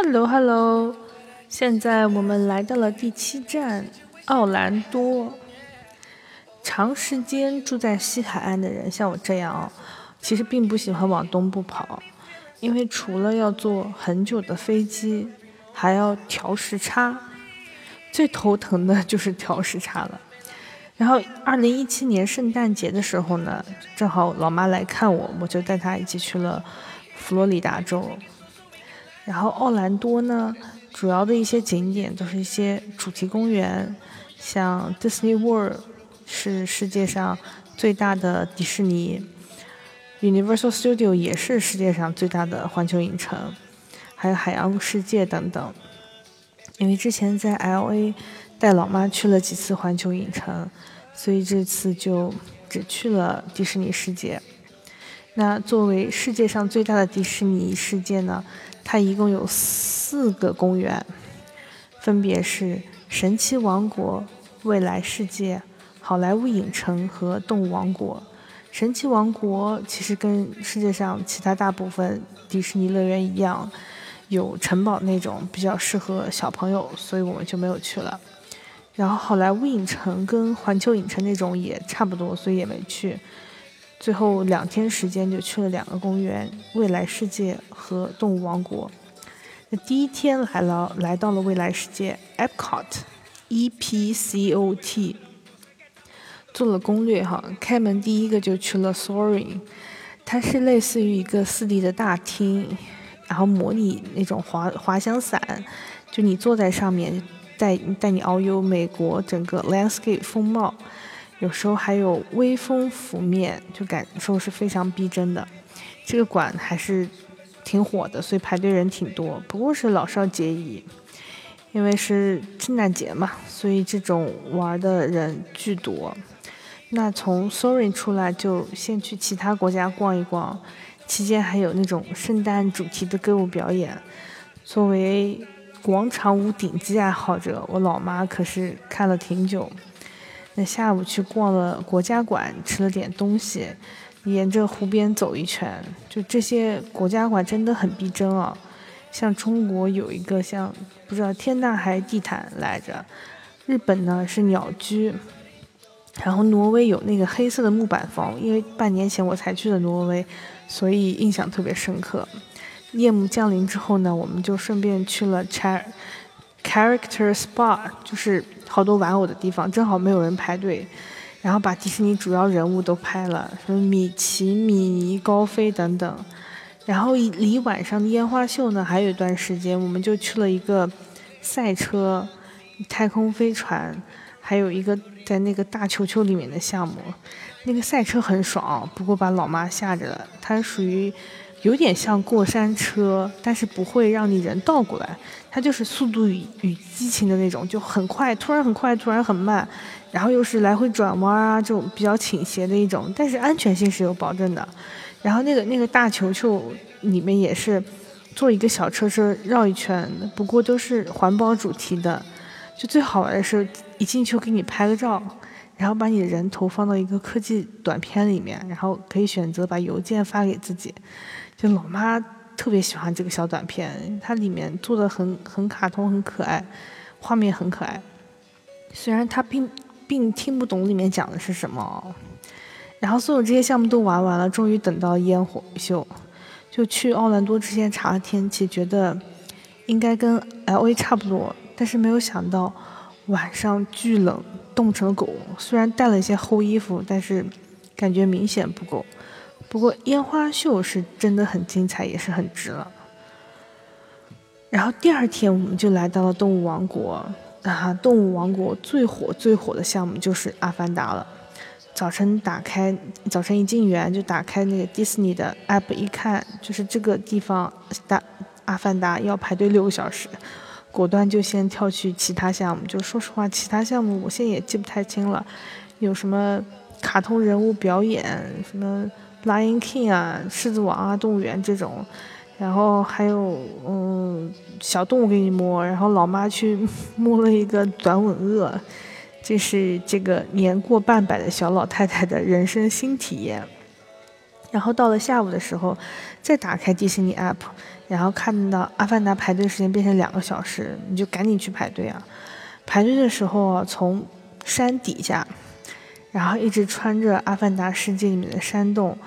Hello，Hello，现在我们来到了第七站奥兰多。长时间住在西海岸的人，像我这样，其实并不喜欢往东部跑，因为除了要坐很久的飞机，还要调时差，最头疼的就是调时差了。然后，二零一七年圣诞节的时候呢，正好老妈来看我，我就带她一起去了佛罗里达州。然后奥兰多呢，主要的一些景点都是一些主题公园，像 Disney World 是世界上最大的迪士尼，Universal Studio 也是世界上最大的环球影城，还有海洋世界等等。因为之前在 LA 带老妈去了几次环球影城，所以这次就只去了迪士尼世界。那作为世界上最大的迪士尼世界呢？它一共有四个公园，分别是神奇王国、未来世界、好莱坞影城和动物王国。神奇王国其实跟世界上其他大部分迪士尼乐园一样，有城堡那种，比较适合小朋友，所以我们就没有去了。然后好莱坞影城跟环球影城那种也差不多，所以也没去。最后两天时间就去了两个公园：未来世界和动物王国。那第一天来了，来到了未来世界 （Epcot），E P C O T。做了攻略哈，开门第一个就去了 Soaring，它是类似于一个四 D 的大厅，然后模拟那种滑滑翔伞，就你坐在上面，带带你遨游美国整个 landscape 风貌。有时候还有微风拂面，就感受是非常逼真的。这个馆还是挺火的，所以排队人挺多。不过是老少皆宜，因为是圣诞节嘛，所以这种玩的人巨多。那从 Soaring 出来就先去其他国家逛一逛，期间还有那种圣诞主题的歌舞表演。作为广场舞顶级爱好者，我老妈可是看了挺久。那下午去逛了国家馆，吃了点东西，沿着湖边走一圈，就这些国家馆真的很逼真啊。像中国有一个像不知道天大还地毯来着，日本呢是鸟居，然后挪威有那个黑色的木板房，因为半年前我才去的挪威，所以印象特别深刻。夜幕降临之后呢，我们就顺便去了 Char Character Spa，就是。好多玩偶的地方，正好没有人排队，然后把迪士尼主要人物都拍了，什么米奇、米妮、高飞等等。然后离晚上的烟花秀呢，还有一段时间，我们就去了一个赛车、太空飞船，还有一个在那个大球球里面的项目。那个赛车很爽，不过把老妈吓着了。它属于。有点像过山车，但是不会让你人倒过来，它就是速度与与激情的那种，就很快，突然很快，突然很慢，然后又是来回转弯啊，这种比较倾斜的一种，但是安全性是有保证的。然后那个那个大球球里面也是坐一个小车车绕一圈，不过都是环保主题的。就最好玩的是，一进去给你拍个照，然后把你人头放到一个科技短片里面，然后可以选择把邮件发给自己。就老妈特别喜欢这个小短片，它里面做的很很卡通，很可爱，画面很可爱。虽然她并并听不懂里面讲的是什么。然后所有这些项目都玩完了，终于等到烟火秀。就去奥兰多之前查了天气，觉得应该跟 L A 差不多，但是没有想到晚上巨冷，冻成了狗。虽然带了一些厚衣服，但是感觉明显不够。不过烟花秀是真的很精彩，也是很值了。然后第二天我们就来到了动物王国啊！动物王国最火最火的项目就是《阿凡达》了。早晨打开，早晨一进园就打开那个迪士尼的 app，一看就是这个地方大《阿凡达》要排队六个小时，果断就先跳去其他项目。就说实话，其他项目我现在也记不太清了，有什么卡通人物表演什么。Lion King 啊，狮子王啊，动物园这种，然后还有嗯小动物给你摸，然后老妈去摸了一个短吻鳄，这是这个年过半百的小老太太的人生新体验。然后到了下午的时候，再打开迪士尼 App，然后看到《阿凡达》排队时间变成两个小时，你就赶紧去排队啊！排队的时候啊，从山底下，然后一直穿着《阿凡达》世界里面的山洞，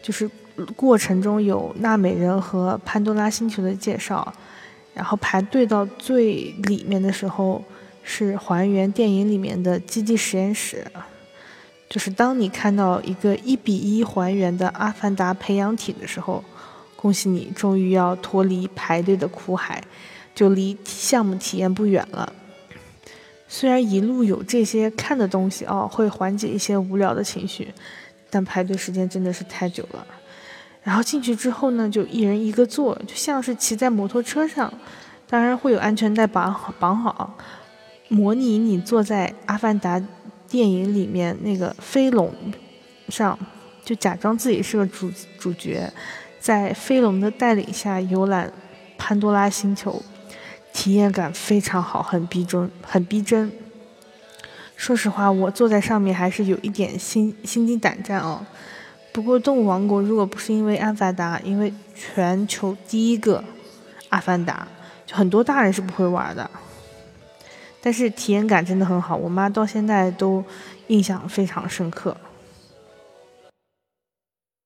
就是过程中有纳美人和潘多拉星球的介绍，然后排队到最里面的时候，是还原电影里面的基地实验室。就是当你看到一个一比一还原的阿凡达培养体的时候，恭喜你，终于要脱离排队的苦海，就离项目体验不远了。虽然一路有这些看的东西哦，会缓解一些无聊的情绪，但排队时间真的是太久了。然后进去之后呢，就一人一个座，就像是骑在摩托车上，当然会有安全带绑好绑好，模拟你坐在阿凡达。电影里面那个飞龙上，就假装自己是个主主角，在飞龙的带领下游览潘多拉星球，体验感非常好，很逼真，很逼真。说实话，我坐在上面还是有一点心心惊胆战哦。不过，动物王国如果不是因为阿凡达，因为全球第一个阿凡达，就很多大人是不会玩的。但是体验感真的很好，我妈到现在都印象非常深刻。